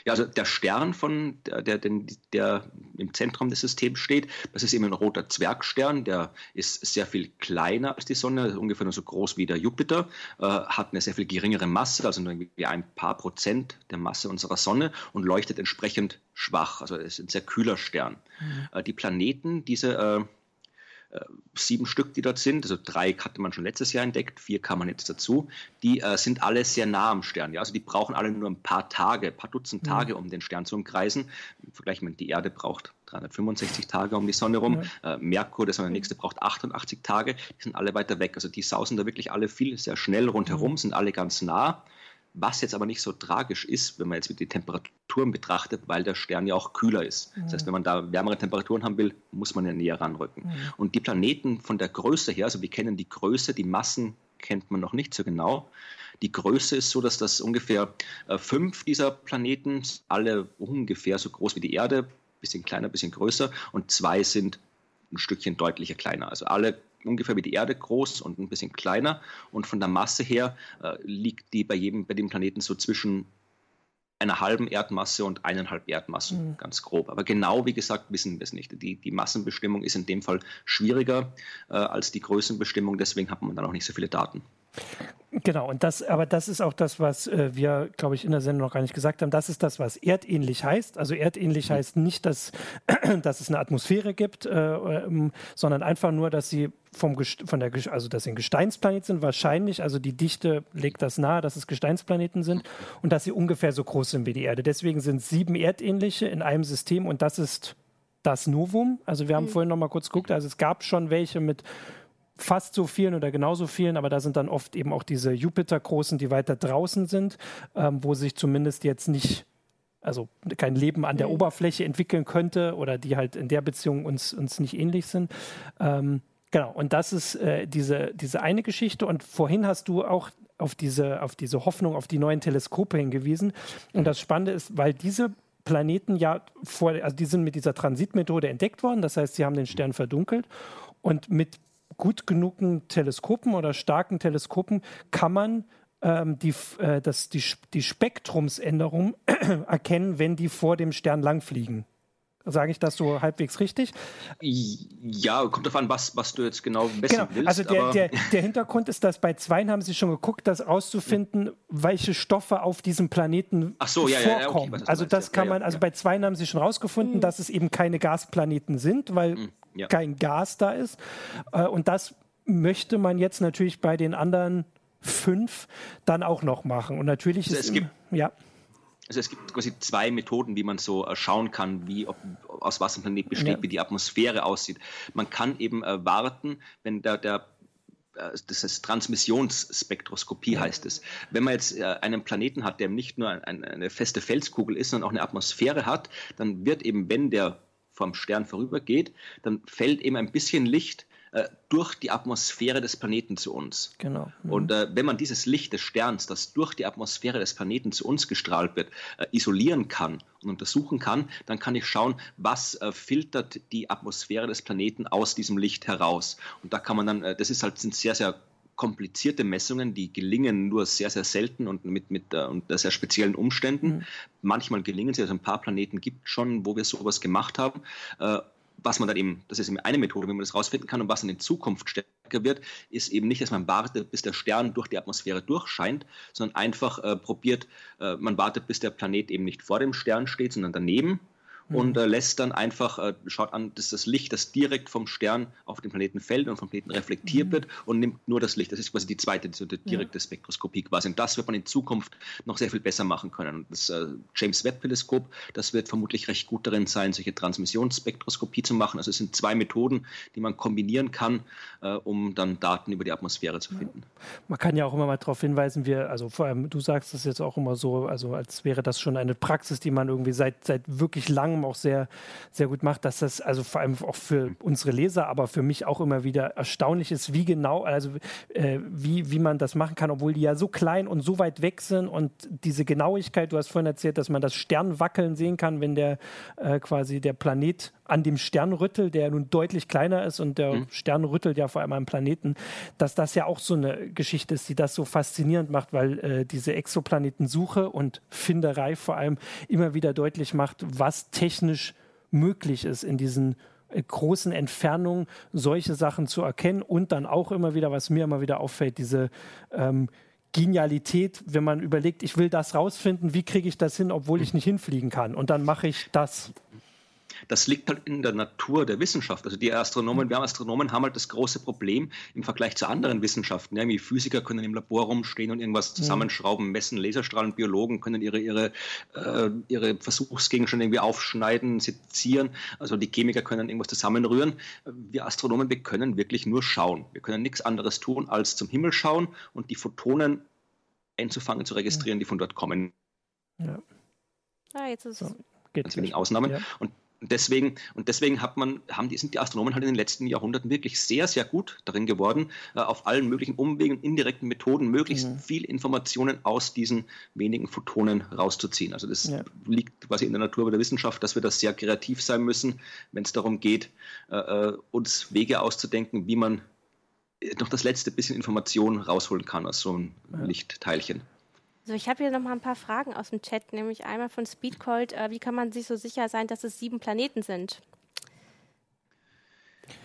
Ja, also der Stern, von der, der, der, im Zentrum des Systems steht, das ist eben ein roter Zwergstern, der ist sehr viel kleiner als die Sonne, also ungefähr nur so groß wie der Jupiter, äh, hat eine sehr viel geringere Masse, also nur irgendwie ein paar Prozent der Masse unserer Sonne und leuchtet entsprechend schwach. Also es ist ein sehr kühler Stern. Mhm. Äh, die Planeten, diese äh, äh, sieben Stück, die dort sind, also drei hatte man schon letztes Jahr entdeckt, vier kam man jetzt dazu, die äh, sind alle sehr nah am Stern. Ja? Also die brauchen alle nur ein paar Tage, ein paar Dutzend. Tage, um den Stern zu umkreisen. Im Vergleich mit die Erde braucht 365 Tage um die Sonne rum. Ja. Äh, Merkur, das war der nächste, braucht 88 Tage. Die sind alle weiter weg. Also die sausen da wirklich alle viel, sehr schnell rundherum, mhm. sind alle ganz nah. Was jetzt aber nicht so tragisch ist, wenn man jetzt die Temperaturen betrachtet, weil der Stern ja auch kühler ist. Mhm. Das heißt, wenn man da wärmere Temperaturen haben will, muss man ja näher ranrücken. Mhm. Und die Planeten von der Größe her, also wir kennen die Größe, die Massen kennt man noch nicht so genau. Die Größe ist so, dass das ungefähr äh, fünf dieser Planeten, alle ungefähr so groß wie die Erde, bisschen kleiner, bisschen größer, und zwei sind ein Stückchen deutlicher kleiner. Also alle ungefähr wie die Erde groß und ein bisschen kleiner. Und von der Masse her äh, liegt die bei jedem, bei dem Planeten so zwischen einer halben Erdmasse und eineinhalb Erdmassen, mhm. ganz grob. Aber genau, wie gesagt, wissen wir es nicht. Die, die Massenbestimmung ist in dem Fall schwieriger äh, als die Größenbestimmung, deswegen hat man dann auch nicht so viele Daten. Genau, und das, aber das ist auch das, was äh, wir, glaube ich, in der Sendung noch gar nicht gesagt haben. Das ist das, was erdähnlich heißt. Also erdähnlich mhm. heißt nicht, dass, dass es eine Atmosphäre gibt, äh, ähm, sondern einfach nur, dass sie vom von der, also dass sie ein Gesteinsplanet sind, wahrscheinlich. Also die Dichte legt das nahe, dass es Gesteinsplaneten sind und dass sie ungefähr so groß sind wie die Erde. Deswegen sind sieben erdähnliche in einem System und das ist das Novum. Also wir haben mhm. vorhin noch mal kurz geguckt. Also es gab schon welche mit fast so vielen oder genauso vielen, aber da sind dann oft eben auch diese Jupiter-Großen, die weiter draußen sind, ähm, wo sich zumindest jetzt nicht, also kein Leben an der mhm. Oberfläche entwickeln könnte oder die halt in der Beziehung uns, uns nicht ähnlich sind. Ähm, genau, und das ist äh, diese, diese eine Geschichte. Und vorhin hast du auch auf diese, auf diese Hoffnung, auf die neuen Teleskope hingewiesen. Und das Spannende ist, weil diese Planeten ja vor, also die sind mit dieser Transitmethode entdeckt worden, das heißt, sie haben den Stern verdunkelt. Und mit gut genugen Teleskopen oder starken Teleskopen kann man ähm, die, äh, das, die, die Spektrumsänderung erkennen, wenn die vor dem Stern langfliegen. Sage ich das so halbwegs richtig? Ja, kommt darauf an, was, was du jetzt genau messen genau. willst. Also der, der, der, Hintergrund ist, dass bei Zweien haben sie schon geguckt, das auszufinden, welche Stoffe auf diesem Planeten so, ja, vorkommen. Ja, okay, also das kann man, also bei Zweien haben sie schon rausgefunden, mhm. dass es eben keine Gasplaneten sind, weil mhm ja. kein Gas da ist. Äh, und das möchte man jetzt natürlich bei den anderen fünf dann auch noch machen. Und natürlich also ist es gibt, ja. Also es gibt quasi zwei Methoden, wie man so äh, schauen kann, wie ob, aus was ein Planet besteht, ja. wie die Atmosphäre aussieht. Man kann eben äh, warten, wenn der, der das ist Transmissionsspektroskopie heißt es. Wenn man jetzt einen Planeten hat, der nicht nur eine feste Felskugel ist, sondern auch eine Atmosphäre hat, dann wird eben, wenn der vom Stern vorübergeht, dann fällt eben ein bisschen Licht äh, durch die Atmosphäre des Planeten zu uns. Genau. Mhm. Und äh, wenn man dieses Licht des Sterns, das durch die Atmosphäre des Planeten zu uns gestrahlt wird, äh, isolieren kann und untersuchen kann, dann kann ich schauen, was äh, filtert die Atmosphäre des Planeten aus diesem Licht heraus. Und da kann man dann, äh, das ist halt sind sehr, sehr komplizierte Messungen, die gelingen nur sehr, sehr selten und mit, mit äh, unter sehr speziellen Umständen. Mhm. Manchmal gelingen sie, also ein paar Planeten gibt schon, wo wir sowas gemacht haben. Äh, was man dann eben, das ist eben eine Methode, wie man das rausfinden kann und was dann in Zukunft stärker wird, ist eben nicht, dass man wartet, bis der Stern durch die Atmosphäre durchscheint, sondern einfach äh, probiert, äh, man wartet, bis der Planet eben nicht vor dem Stern steht, sondern daneben und mhm. äh, lässt dann einfach, äh, schaut an, dass das Licht, das direkt vom Stern auf den Planeten fällt und vom Planeten reflektiert mhm. wird und nimmt nur das Licht. Das ist quasi die zweite, die direkte ja. Spektroskopie quasi. Und das wird man in Zukunft noch sehr viel besser machen können. Und das äh, James Webb Teleskop, das wird vermutlich recht gut darin sein, solche Transmissionsspektroskopie zu machen. Also es sind zwei Methoden, die man kombinieren kann, äh, um dann Daten über die Atmosphäre zu finden. Ja. Man kann ja auch immer mal darauf hinweisen, wir, also vor allem, du sagst es jetzt auch immer so, also als wäre das schon eine Praxis, die man irgendwie seit, seit wirklich langem Namen auch sehr, sehr gut macht, dass das also vor allem auch für unsere Leser, aber für mich auch immer wieder erstaunlich ist, wie genau, also äh, wie, wie man das machen kann, obwohl die ja so klein und so weit weg sind und diese Genauigkeit, du hast vorhin erzählt, dass man das Stern wackeln sehen kann, wenn der äh, quasi der Planet an dem Stern rüttelt, der nun deutlich kleiner ist und der mhm. Stern rüttelt ja vor allem am Planeten, dass das ja auch so eine Geschichte ist, die das so faszinierend macht, weil äh, diese Exoplanetensuche und Finderei vor allem immer wieder deutlich macht, was technisch möglich ist in diesen äh, großen Entfernungen solche Sachen zu erkennen und dann auch immer wieder, was mir immer wieder auffällt, diese ähm, Genialität, wenn man überlegt, ich will das rausfinden, wie kriege ich das hin, obwohl ich nicht hinfliegen kann? Und dann mache ich das das liegt halt in der Natur der Wissenschaft. Also die Astronomen, wir Astronomen haben halt das große Problem im Vergleich zu anderen Wissenschaften. Ja, wie Physiker können im Labor rumstehen und irgendwas zusammenschrauben, messen, Laserstrahlen, Biologen können ihre, ihre, äh, ihre Versuchsgegenstände irgendwie aufschneiden, sezieren. Also die Chemiker können irgendwas zusammenrühren. Wir Astronomen, wir können wirklich nur schauen. Wir können nichts anderes tun, als zum Himmel schauen und die Photonen einzufangen, zu registrieren, die von dort kommen. Ja. Ah, jetzt ist es. So, Ganz wenigen Ausnahmen. Ja. Und deswegen, und deswegen hat man, haben die, sind die Astronomen halt in den letzten Jahrhunderten wirklich sehr, sehr gut darin geworden, äh, auf allen möglichen Umwegen, indirekten Methoden möglichst mhm. viel Informationen aus diesen wenigen Photonen rauszuziehen. Also das ja. liegt quasi in der Natur der Wissenschaft, dass wir da sehr kreativ sein müssen, wenn es darum geht, äh, äh uns Wege auszudenken, wie man noch das letzte bisschen Information rausholen kann aus so einem ja. Lichtteilchen. Also ich habe hier noch mal ein paar Fragen aus dem Chat, nämlich einmal von Speedcold, äh, wie kann man sich so sicher sein, dass es sieben Planeten sind?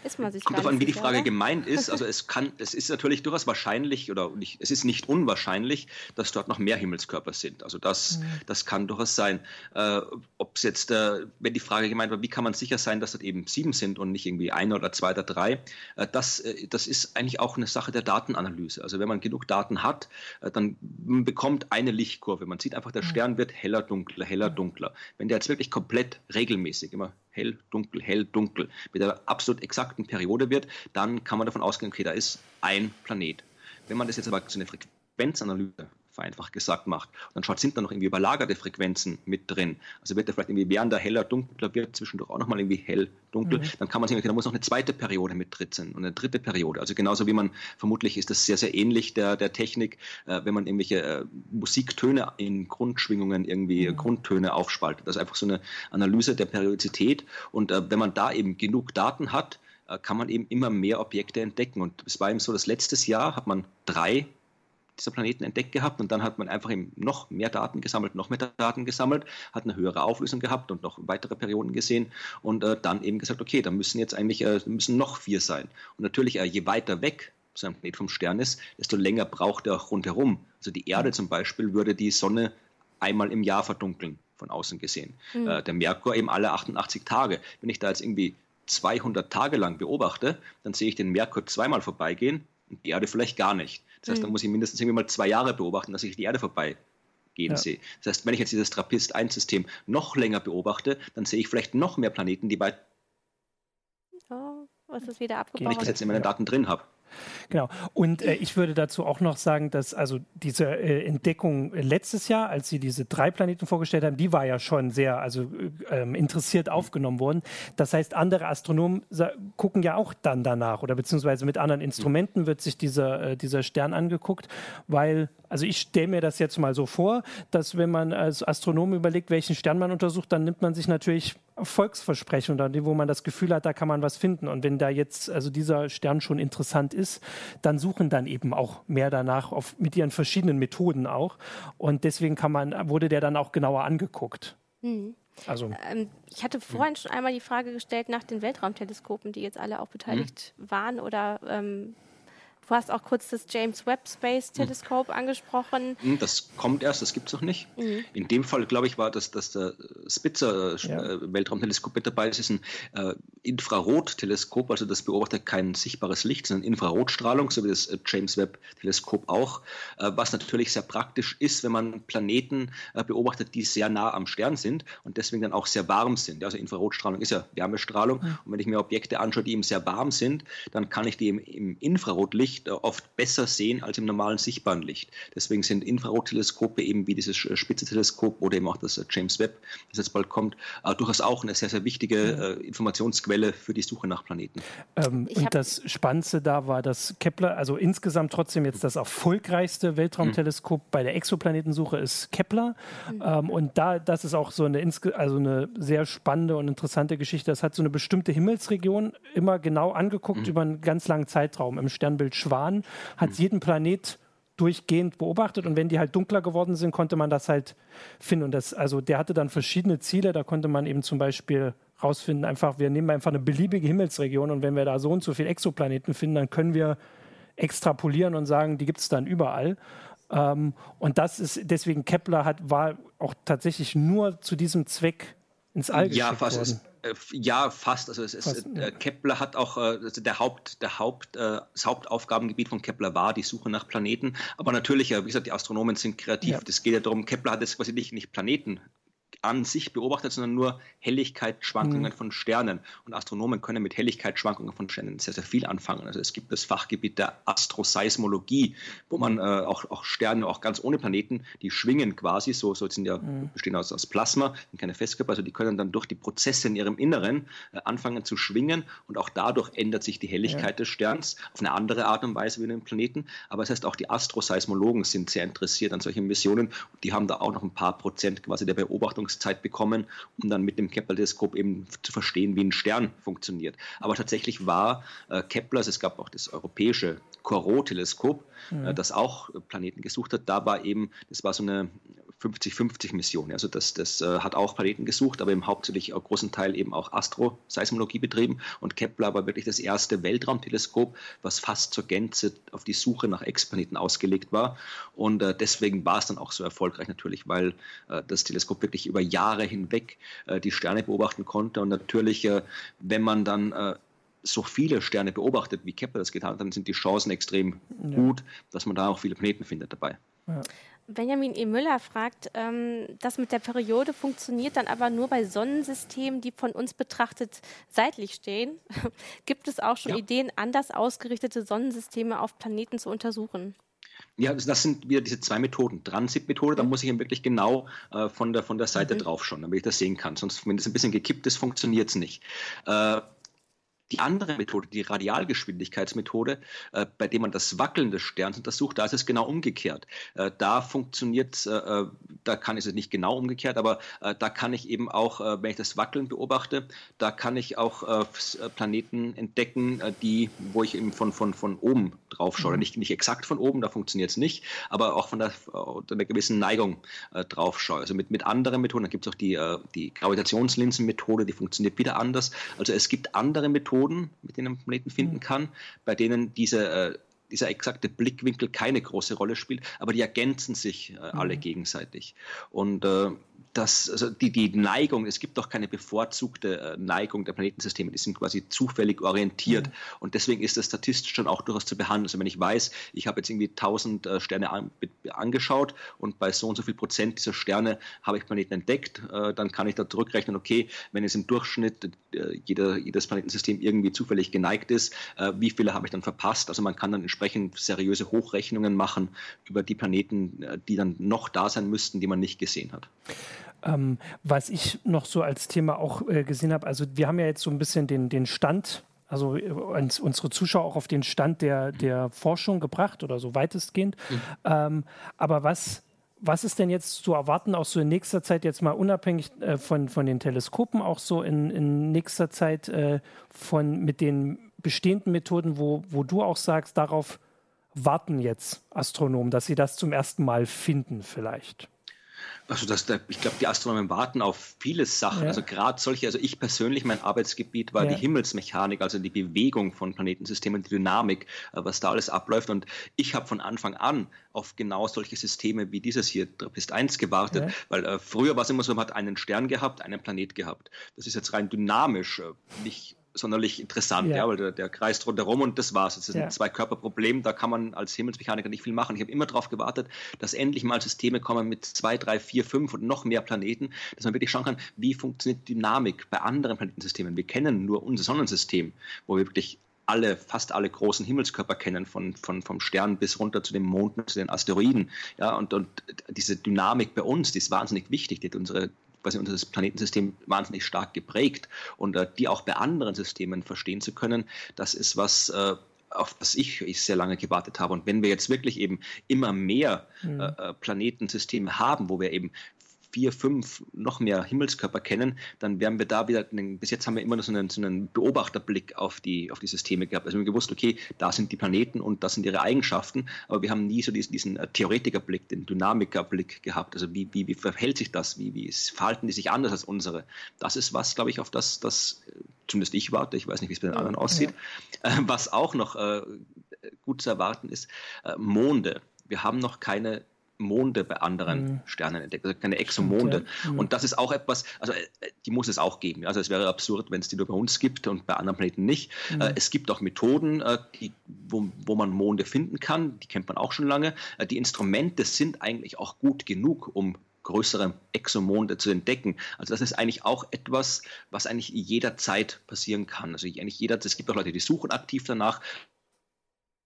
Ist man sich Kommt darauf an, wie die Frage oder? gemeint ist. Also es kann, es ist natürlich durchaus wahrscheinlich oder nicht, es ist nicht unwahrscheinlich, dass dort noch mehr Himmelskörper sind. Also das, mhm. das kann durchaus sein. Äh, Ob es jetzt, äh, wenn die Frage gemeint war, wie kann man sicher sein, dass dort eben sieben sind und nicht irgendwie ein oder zwei oder drei, äh, das, äh, das ist eigentlich auch eine Sache der Datenanalyse. Also wenn man genug Daten hat, äh, dann bekommt eine Lichtkurve. Man sieht einfach, der mhm. Stern wird heller, dunkler, heller, mhm. dunkler. Wenn der jetzt wirklich komplett regelmäßig immer hell, dunkel, hell, dunkel, mit einer absolut exakten Periode wird, dann kann man davon ausgehen, okay, da ist ein Planet. Wenn man das jetzt aber zu einer Frequenzanalyse vereinfacht gesagt macht. Und dann schaut, sind da noch irgendwie überlagerte Frequenzen mit drin. Also wird er vielleicht irgendwie während der heller, dunkler wird, zwischendurch auch nochmal irgendwie hell, dunkel. Mhm. Dann kann man sagen, okay, da muss noch eine zweite Periode mit drin sein und eine dritte Periode. Also genauso wie man, vermutlich ist das sehr, sehr ähnlich der, der Technik, äh, wenn man irgendwelche äh, Musiktöne in Grundschwingungen irgendwie mhm. Grundtöne aufspaltet. Also einfach so eine Analyse der Periodizität. Und äh, wenn man da eben genug Daten hat, äh, kann man eben immer mehr Objekte entdecken. Und es war eben so, dass letztes Jahr hat man drei dieser Planeten entdeckt gehabt und dann hat man einfach eben noch mehr Daten gesammelt, noch mehr Daten gesammelt, hat eine höhere Auflösung gehabt und noch weitere Perioden gesehen und äh, dann eben gesagt, okay, da müssen jetzt eigentlich äh, müssen noch vier sein. Und natürlich, äh, je weiter weg so ein Planet vom Stern ist, desto länger braucht er auch rundherum. Also die Erde zum Beispiel würde die Sonne einmal im Jahr verdunkeln, von außen gesehen. Mhm. Der Merkur eben alle 88 Tage. Wenn ich da jetzt irgendwie 200 Tage lang beobachte, dann sehe ich den Merkur zweimal vorbeigehen und die Erde vielleicht gar nicht. Das heißt, mhm. da muss ich mindestens irgendwie mal zwei Jahre beobachten, dass ich die Erde vorbeigehen ja. sehe. Das heißt, wenn ich jetzt dieses Trappist-1-System noch länger beobachte, dann sehe ich vielleicht noch mehr Planeten, die bei oh, was ist wieder abgebrochen? Wenn ich das jetzt in meinen Daten drin habe. Genau. Und äh, ich würde dazu auch noch sagen, dass also diese äh, Entdeckung letztes Jahr, als sie diese drei Planeten vorgestellt haben, die war ja schon sehr also äh, ähm, interessiert aufgenommen worden. Das heißt, andere Astronomen gucken ja auch dann danach oder beziehungsweise mit anderen Instrumenten wird sich dieser, äh, dieser Stern angeguckt, weil also ich stelle mir das jetzt mal so vor, dass wenn man als Astronom überlegt, welchen Stern man untersucht, dann nimmt man sich natürlich Volksversprechen oder wo man das Gefühl hat, da kann man was finden. Und wenn da jetzt also dieser Stern schon interessant ist, dann suchen dann eben auch mehr danach auf, mit ihren verschiedenen Methoden auch. Und deswegen kann man, wurde der dann auch genauer angeguckt. Mhm. Also, ähm, ich hatte vorhin schon einmal die Frage gestellt nach den Weltraumteleskopen, die jetzt alle auch beteiligt mhm. waren oder ähm, Du hast auch kurz das James Webb Space Telescope mhm. angesprochen. Hm, das kommt erst, das gibt es noch nicht. Mhm. In dem Fall, glaube ich, war das, dass der Spitzer äh, ja. Äh, Weltraumteleskop mit dabei ist. Das ist ein äh, Infrarotteleskop, also das beobachtet kein sichtbares Licht, sondern Infrarotstrahlung, so wie das äh, James Webb Teleskop auch, äh, was natürlich sehr praktisch ist, wenn man Planeten äh, beobachtet, die sehr nah am Stern sind und deswegen dann auch sehr warm sind. Also Infrarotstrahlung ist ja Wärmestrahlung mhm. und wenn ich mir Objekte anschaue, die eben sehr warm sind, dann kann ich die im, im Infrarotlicht Licht oft besser sehen als im normalen sichtbaren Licht. Deswegen sind Infrarotteleskope eben wie dieses Spitze-Teleskop oder eben auch das äh, James Webb, das jetzt bald kommt, äh, durchaus auch eine sehr, sehr wichtige äh, Informationsquelle für die Suche nach Planeten. Ähm, und das Spannendste da war, dass Kepler, also insgesamt trotzdem jetzt das erfolgreichste Weltraumteleskop mhm. bei der Exoplanetensuche ist Kepler. Mhm. Ähm, und da, das ist auch so eine, also eine sehr spannende und interessante Geschichte. Das hat so eine bestimmte Himmelsregion immer genau angeguckt mhm. über einen ganz langen Zeitraum im Sternbild Schwan, hat mhm. jeden Planet durchgehend beobachtet und wenn die halt dunkler geworden sind, konnte man das halt finden. Und das, also der hatte dann verschiedene Ziele, da konnte man eben zum Beispiel rausfinden, einfach, wir nehmen einfach eine beliebige Himmelsregion und wenn wir da so und so viele Exoplaneten finden, dann können wir extrapolieren und sagen, die gibt es dann überall. Ähm, und das ist deswegen Kepler hat, war auch tatsächlich nur zu diesem Zweck ins All ja, geschickt worden. Äh, ja, fast. Also es ist, fast, äh, Kepler hat auch, äh, also der Haupt, der Haupt, das Hauptaufgabengebiet von Kepler war die Suche nach Planeten. Aber natürlich, wie gesagt, die Astronomen sind kreativ. Es ja. geht ja darum, Kepler hat jetzt quasi nicht, nicht Planeten an sich beobachtet, sondern nur Helligkeitsschwankungen mhm. von Sternen. Und Astronomen können mit Helligkeitsschwankungen von Sternen sehr, sehr viel anfangen. Also es gibt das Fachgebiet der Astroseismologie, wo man äh, auch, auch Sterne, auch ganz ohne Planeten, die schwingen quasi, so, so sind ja, mhm. bestehen aus, aus Plasma, sind keine Festkörper, also die können dann durch die Prozesse in ihrem Inneren äh, anfangen zu schwingen und auch dadurch ändert sich die Helligkeit ja. des Sterns auf eine andere Art und Weise wie in den Planeten. Aber das heißt, auch die Astroseismologen sind sehr interessiert an solchen Missionen und die haben da auch noch ein paar Prozent quasi der Beobachtungs Beobachtungszeit bekommen, um dann mit dem Kepler-Teleskop eben zu verstehen, wie ein Stern funktioniert. Aber tatsächlich war äh, Kepler, also es gab auch das europäische Corot-Teleskop, mhm. äh, das auch Planeten gesucht hat. Da war eben, das war so eine 50-50-Mission. Also das, das äh, hat auch Planeten gesucht, aber im hauptsächlich auch großen Teil eben auch Astroseismologie betrieben. Und Kepler war wirklich das erste Weltraumteleskop, was fast zur Gänze auf die Suche nach Exoplaneten ausgelegt war. Und äh, deswegen war es dann auch so erfolgreich natürlich, weil äh, das Teleskop wirklich über Jahre hinweg äh, die Sterne beobachten konnte. Und natürlich, äh, wenn man dann äh, so viele Sterne beobachtet, wie Kepler das getan hat, dann sind die Chancen extrem ja. gut, dass man da auch viele Planeten findet dabei. Ja. Benjamin E. Müller fragt, ähm, das mit der Periode funktioniert dann aber nur bei Sonnensystemen, die von uns betrachtet seitlich stehen. Gibt es auch schon ja. Ideen, anders ausgerichtete Sonnensysteme auf Planeten zu untersuchen? Ja, das sind wieder diese zwei Methoden. Transit-Methode, da mhm. muss ich eben wirklich genau äh, von, der, von der Seite mhm. drauf schauen, damit ich das sehen kann. Sonst, wenn das ein bisschen gekippt ist, funktioniert es nicht. Äh, die andere Methode, die Radialgeschwindigkeitsmethode, äh, bei der man das Wackeln des Sterns untersucht, da ist es genau umgekehrt. Äh, da funktioniert, äh, äh da kann ich es nicht genau umgekehrt, aber äh, da kann ich eben auch, äh, wenn ich das Wackeln beobachte, da kann ich auch Planeten entdecken, die, wo ich eben von, von, von oben drauf schaue. Mhm. Nicht, nicht exakt von oben, da funktioniert es nicht, aber auch von der, einer gewissen Neigung drauf schaue. Also mit, mit anderen Methoden, da gibt es auch die, die Gravitationslinsenmethode, die funktioniert wieder anders. Also es gibt andere Methoden, Methoden, mit denen man Planeten finden mhm. kann, bei denen diese, äh, dieser exakte Blickwinkel keine große Rolle spielt, aber die ergänzen sich äh, alle mhm. gegenseitig. Und äh, dass also die, die Neigung, es gibt doch keine bevorzugte äh, Neigung der Planetensysteme, die sind quasi zufällig orientiert. Mhm. Und deswegen ist das statistisch schon auch durchaus zu behandeln. Also wenn ich weiß, ich habe jetzt irgendwie 1000 äh, Sterne an, angeschaut und bei so und so viel Prozent dieser Sterne habe ich Planeten entdeckt, äh, dann kann ich da zurückrechnen, okay, wenn es im Durchschnitt jeder, jedes Planetensystem irgendwie zufällig geneigt ist, wie viele habe ich dann verpasst? Also man kann dann entsprechend seriöse Hochrechnungen machen über die Planeten, die dann noch da sein müssten, die man nicht gesehen hat. Ähm, was ich noch so als Thema auch äh, gesehen habe, also wir haben ja jetzt so ein bisschen den, den Stand, also äh, uns, unsere Zuschauer auch auf den Stand der, der Forschung gebracht oder so weitestgehend. Mhm. Ähm, aber was, was ist denn jetzt zu erwarten, auch so in nächster Zeit, jetzt mal unabhängig äh, von, von den Teleskopen, auch so in, in nächster Zeit äh, von, mit den bestehenden Methoden, wo, wo du auch sagst, darauf warten jetzt Astronomen, dass sie das zum ersten Mal finden vielleicht? Also das, ich glaube, die Astronomen warten auf viele Sachen. Ja. Also gerade solche, also ich persönlich, mein Arbeitsgebiet war ja. die Himmelsmechanik, also die Bewegung von Planetensystemen, die Dynamik, äh, was da alles abläuft. Und ich habe von Anfang an auf genau solche Systeme wie dieses hier, Trappist 1, gewartet, ja. weil äh, früher war es immer so, man hat einen Stern gehabt, einen Planet gehabt. Das ist jetzt rein dynamisch, äh, nicht sonderlich interessant, ja. ja weil der, der kreist rundherum und das war's. Das ist ja. ein Zwei-Körper-Problem, da kann man als Himmelsmechaniker nicht viel machen. Ich habe immer darauf gewartet, dass endlich mal Systeme kommen mit zwei, drei, vier, fünf und noch mehr Planeten, dass man wirklich schauen kann, wie funktioniert Dynamik bei anderen Planetensystemen. Wir kennen nur unser Sonnensystem, wo wir wirklich alle, fast alle großen Himmelskörper kennen, von, von, vom Stern bis runter zu den Monden, zu den Asteroiden. Ja, und, und diese Dynamik bei uns, die ist wahnsinnig wichtig, die hat unsere quasi unser Planetensystem wahnsinnig stark geprägt und äh, die auch bei anderen Systemen verstehen zu können, das ist was, äh, auf das ich, ich sehr lange gewartet habe. Und wenn wir jetzt wirklich eben immer mehr mhm. äh, Planetensysteme haben, wo wir eben vier, fünf, noch mehr Himmelskörper kennen, dann werden wir da wieder, bis jetzt haben wir immer nur so einen, so einen Beobachterblick auf die, auf die Systeme gehabt. Also wir haben gewusst, okay, da sind die Planeten und das sind ihre Eigenschaften, aber wir haben nie so diesen, diesen äh, Theoretikerblick, den Dynamikerblick gehabt. Also wie, wie, wie verhält sich das? Wie, wie verhalten die sich anders als unsere? Das ist was, glaube ich, auf das, das äh, zumindest ich warte, ich weiß nicht, wie es bei den anderen aussieht, ja. Äh, was auch noch äh, gut zu erwarten ist, äh, Monde. Wir haben noch keine Monde bei anderen mhm. Sternen entdeckt, also keine Exomonde. Ja. Mhm. Und das ist auch etwas, also äh, die muss es auch geben. Also es wäre absurd, wenn es die nur bei uns gibt und bei anderen Planeten nicht. Mhm. Äh, es gibt auch Methoden, äh, die, wo, wo man Monde finden kann, die kennt man auch schon lange. Die Instrumente sind eigentlich auch gut genug, um größere Exomonde zu entdecken. Also das ist eigentlich auch etwas, was eigentlich jederzeit passieren kann. Also eigentlich jeder, es gibt auch Leute, die suchen aktiv danach,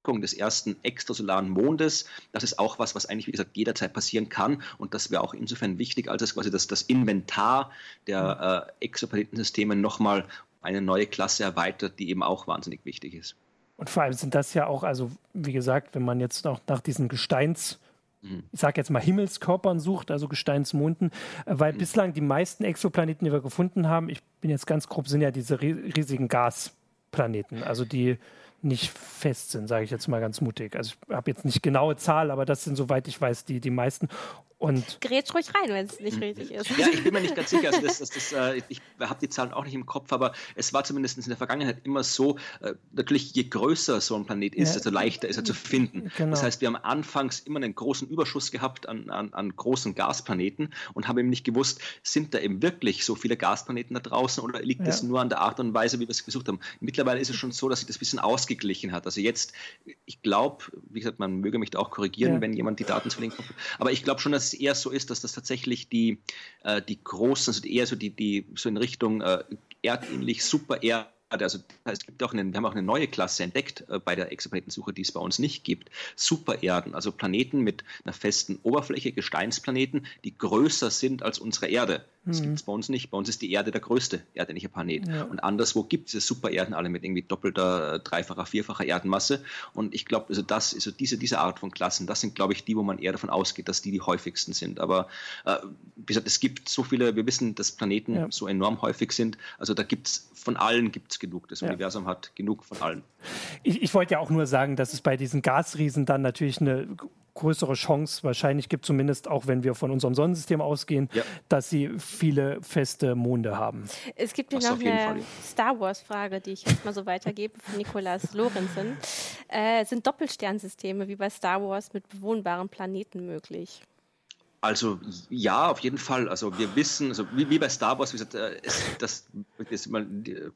des ersten extrasolaren Mondes. Das ist auch was, was eigentlich, wie gesagt, jederzeit passieren kann. Und das wäre auch insofern wichtig, als es quasi das, das Inventar der äh, Exoplanetensysteme nochmal eine neue Klasse erweitert, die eben auch wahnsinnig wichtig ist. Und vor allem sind das ja auch, also wie gesagt, wenn man jetzt noch nach diesen Gesteins mhm. ich sage jetzt mal Himmelskörpern sucht, also Gesteinsmonden, weil mhm. bislang die meisten Exoplaneten, die wir gefunden haben, ich bin jetzt ganz grob, sind ja diese riesigen Gasplaneten, also die nicht fest sind, sage ich jetzt mal ganz mutig. Also ich habe jetzt nicht genaue Zahl, aber das sind, soweit ich weiß, die, die meisten. Und Grätsch ruhig rein, wenn es nicht hm. richtig ist. Ja, ich bin mir nicht ganz sicher. Also das, das, das, äh, ich habe die Zahlen auch nicht im Kopf, aber es war zumindest in der Vergangenheit immer so, äh, natürlich je größer so ein Planet ist, ja. desto leichter ist er zu finden. Genau. Das heißt, wir haben anfangs immer einen großen Überschuss gehabt an, an, an großen Gasplaneten und haben eben nicht gewusst, sind da eben wirklich so viele Gasplaneten da draußen oder liegt es ja. nur an der Art und Weise, wie wir es gesucht haben. Mittlerweile ist es schon so, dass sich das ein bisschen ausgeglichen hat. Also jetzt, ich glaube, wie gesagt, man möge mich da auch korrigieren, ja. wenn jemand die Daten zu linken aber ich glaube schon, dass es eher so ist, dass das tatsächlich die, äh, die großen, also eher so die, die so in Richtung äh, erdähnlich, super Erd also es gibt auch eine, wir haben auch eine neue Klasse entdeckt äh, bei der Exoplanetensuche, die es bei uns nicht gibt. Supererden, also Planeten mit einer festen Oberfläche, Gesteinsplaneten, die größer sind als unsere Erde. Das mhm. gibt es bei uns nicht. Bei uns ist die Erde der größte erdähnliche Planet. Ja. Und anderswo gibt es Supererden alle mit irgendwie doppelter, dreifacher, vierfacher Erdenmasse. Und ich glaube, also das, also diese, diese Art von Klassen, das sind, glaube ich, die, wo man eher davon ausgeht, dass die die häufigsten sind. Aber äh, wie gesagt, es gibt so viele, wir wissen, dass Planeten ja. so enorm häufig sind. Also da gibt es von allen gibt es genug. Das ja. Universum hat genug von allen. Ich, ich wollte ja auch nur sagen, dass es bei diesen Gasriesen dann natürlich eine größere Chance wahrscheinlich gibt, zumindest auch wenn wir von unserem Sonnensystem ausgehen, ja. dass sie viele feste Monde haben. Es gibt hier noch eine Fall. Star Wars-Frage, die ich jetzt mal so weitergebe von Nikolaus Lorenzen. Äh, sind Doppelsternsysteme wie bei Star Wars mit bewohnbaren Planeten möglich? Also ja, auf jeden Fall. Also wir wissen, also wie, wie bei Star Wars, wie gesagt, äh, ist, das jetzt mal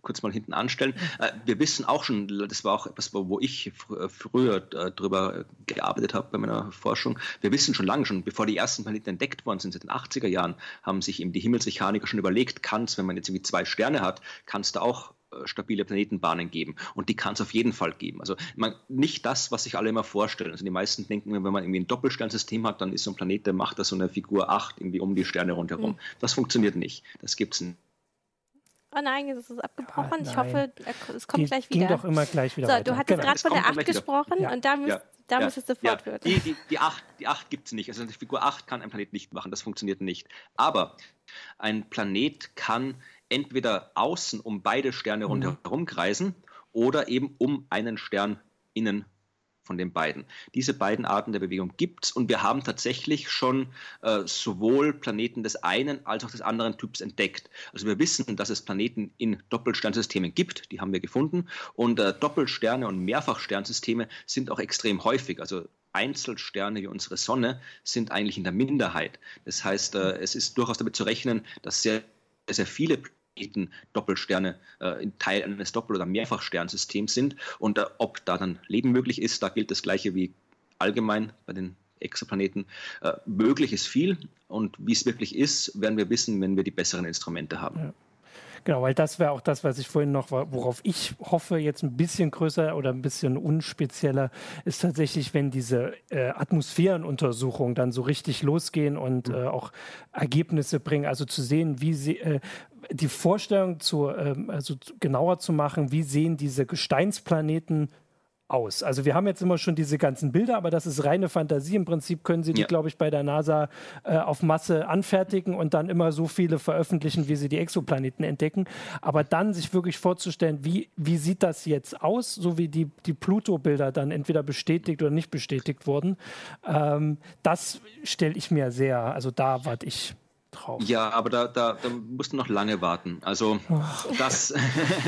kurz mal hinten anstellen. Äh, wir wissen auch schon, das war auch etwas, wo ich fr früher drüber gearbeitet habe bei meiner Forschung. Wir wissen schon lange schon, bevor die ersten Planeten entdeckt worden sind, seit den 80er Jahren, haben sich eben die Himmelsmechaniker schon überlegt, kann es, wenn man jetzt irgendwie zwei Sterne hat, kann es da auch äh, stabile Planetenbahnen geben. Und die kann es auf jeden Fall geben. Also man, nicht das, was sich alle immer vorstellen. Also die meisten denken, wenn man irgendwie ein Doppelsternsystem hat, dann ist so ein Planet, der macht da so eine Figur 8 irgendwie um die Sterne rundherum. Mhm. Das funktioniert nicht. Das gibt es nicht. Oh nein, es ist abgebrochen. Ah, ich hoffe, es kommt die gleich wieder. Ging doch immer gleich wieder. So, weiter. du hattest genau. gerade von der 8 gesprochen ja. und da, müsst, ja. da ja. müsstest du fortführen. Die, die, die 8, die 8 gibt es nicht. Also die Figur 8 kann ein Planet nicht machen. Das funktioniert nicht. Aber ein Planet kann entweder außen um beide Sterne mhm. rundherum kreisen oder eben um einen Stern innen von den beiden. Diese beiden Arten der Bewegung gibt es und wir haben tatsächlich schon äh, sowohl Planeten des einen als auch des anderen Typs entdeckt. Also wir wissen, dass es Planeten in Doppelsternsystemen gibt, die haben wir gefunden und äh, Doppelsterne und Mehrfachsternsysteme sind auch extrem häufig. Also Einzelsterne wie unsere Sonne sind eigentlich in der Minderheit. Das heißt, äh, es ist durchaus damit zu rechnen, dass sehr, sehr viele Doppelsterne äh, Teil eines Doppel- oder Mehrfachsternsystems sind. Und äh, ob da dann Leben möglich ist, da gilt das Gleiche wie allgemein bei den Exoplaneten. Äh, möglich ist viel und wie es wirklich ist, werden wir wissen, wenn wir die besseren Instrumente haben. Ja. Genau, weil das wäre auch das, was ich vorhin noch, worauf ich hoffe, jetzt ein bisschen größer oder ein bisschen unspezieller, ist tatsächlich, wenn diese äh, Atmosphärenuntersuchungen dann so richtig losgehen und mhm. äh, auch Ergebnisse bringen, also zu sehen, wie sie, äh, die Vorstellung zu, ähm, also genauer zu machen, wie sehen diese Gesteinsplaneten aus. Also wir haben jetzt immer schon diese ganzen Bilder, aber das ist reine Fantasie. Im Prinzip können sie die, ja. glaube ich, bei der NASA äh, auf Masse anfertigen und dann immer so viele veröffentlichen, wie sie die Exoplaneten entdecken. Aber dann sich wirklich vorzustellen, wie, wie sieht das jetzt aus, so wie die, die Pluto-Bilder dann entweder bestätigt oder nicht bestätigt wurden, ähm, das stelle ich mir sehr, also da warte ich drauf. Ja, aber da, da, da musst du noch lange warten. Also oh. das,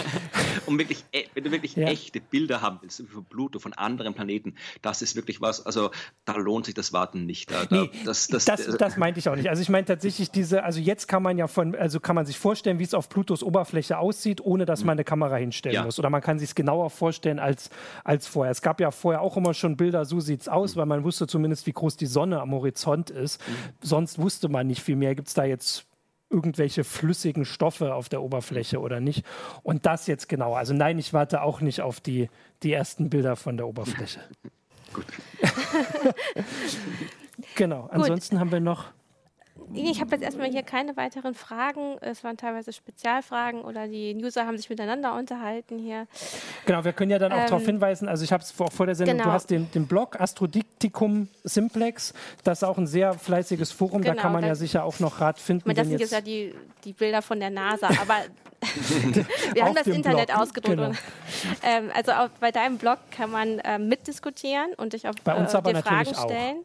um wirklich, e, wenn du wirklich ja. echte Bilder haben willst von Pluto, von anderen Planeten, das ist wirklich was, also da lohnt sich das Warten nicht. Da, nee, das, das, das, das, meinte ich auch nicht. Also ich meine tatsächlich diese, also jetzt kann man ja von, also kann man sich vorstellen, wie es auf Plutos Oberfläche aussieht, ohne dass man eine Kamera hinstellen ja. muss. Oder man kann sich es genauer vorstellen als, als vorher. Es gab ja vorher auch immer schon Bilder, so sieht es aus, mhm. weil man wusste zumindest, wie groß die Sonne am Horizont ist. Mhm. Sonst wusste man nicht viel mehr. Gibt es da jetzt irgendwelche flüssigen Stoffe auf der Oberfläche oder nicht. Und das jetzt genau. Also nein, ich warte auch nicht auf die, die ersten Bilder von der Oberfläche. Gut. genau. Ansonsten Gut. haben wir noch ich habe jetzt erstmal hier keine weiteren Fragen. Es waren teilweise Spezialfragen oder die User haben sich miteinander unterhalten hier. Genau, wir können ja dann auch ähm, darauf hinweisen, also ich habe es vor, vor der Sendung, genau. du hast den, den Blog Astrodiktikum Simplex, das ist auch ein sehr fleißiges Forum, genau, da kann man ja sicher auch noch Rat finden. das sind jetzt ja die, die Bilder von der NASA, aber wir haben das Internet Blog. ausgedruckt. Genau. Ähm, also auf, bei deinem Blog kann man äh, mitdiskutieren und dich auf bei uns äh, dir Fragen stellen.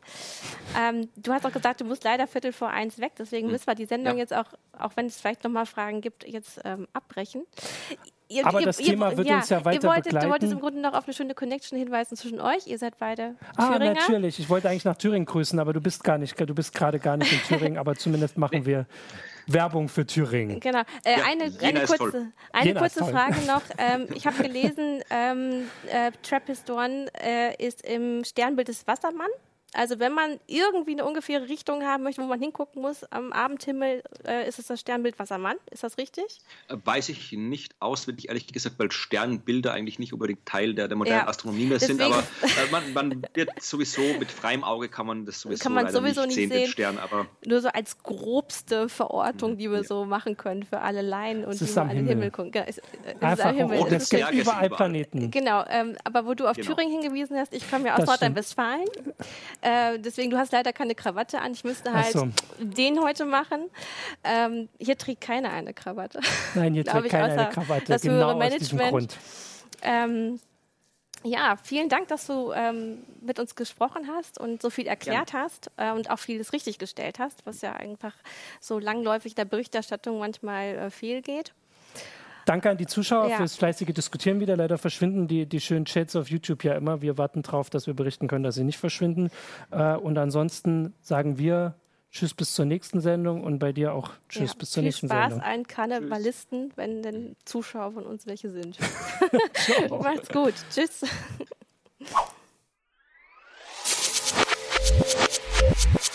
Ähm, du hast auch gesagt, du musst leider Viertel vor eins weg, deswegen hm. müssen wir die Sendung ja. jetzt auch, auch wenn es vielleicht nochmal Fragen gibt, jetzt ähm, abbrechen. Ihr, Aber ihr, das ihr, Thema wird ja, uns ja weiter ihr wolltet, begleiten. Du wolltest im Grunde noch auf eine schöne Connection hinweisen zwischen euch. Ihr seid beide ah, Thüringer. Ah, natürlich. Ich wollte eigentlich nach Thüringen grüßen, aber du bist gar nicht, du bist gerade gar nicht in Thüringen. aber zumindest machen wir Werbung für Thüringen. Genau. Äh, ja, eine, eine kurze, eine kurze Frage noch. Ähm, ich habe gelesen, ähm, äh, Trappistorn äh, ist im Sternbild des Wassermann. Also wenn man irgendwie eine ungefähre Richtung haben möchte, wo man hingucken muss, am Abendhimmel äh, ist es das Sternbild Wassermann. Ist das richtig? Äh, weiß ich nicht auswendig, ehrlich gesagt, weil Sternbilder eigentlich nicht unbedingt Teil der, der modernen ja, Astronomie mehr sind. Aber äh, man, man, wird sowieso mit freiem Auge kann man das sowieso, kann man sowieso nicht sehen. sehen. Stern, aber Nur so als grobste Verortung, die wir ja. so machen können für alle Laien und die an den Himmel gucken. Genau, es, es Einfach Himmel. Oh, es gibt überall Planeten. Genau, ähm, aber wo du auf genau. Thüringen hingewiesen hast, ich komme ja aus Nordrhein-Westfalen. Äh, deswegen, du hast leider keine Krawatte an. Ich müsste halt so. den heute machen. Ähm, hier trägt keiner eine Krawatte. Nein, hier trägt keiner eine Krawatte. Das genau höhere Management. Ähm, ja, vielen Dank, dass du ähm, mit uns gesprochen hast und so viel erklärt ja. hast äh, und auch vieles richtig gestellt hast, was ja einfach so langläufig der Berichterstattung manchmal äh, fehlgeht. Danke an die Zuschauer ja. fürs fleißige Diskutieren wieder. Leider verschwinden die, die schönen Chats auf YouTube ja immer. Wir warten darauf, dass wir berichten können, dass sie nicht verschwinden. Äh, und ansonsten sagen wir Tschüss bis zur nächsten Sendung und bei dir auch Tschüss ja, bis zur nächsten Spaß Sendung. Viel Spaß allen Karnevalisten, wenn denn Zuschauer von uns welche sind. Macht's gut. Tschüss.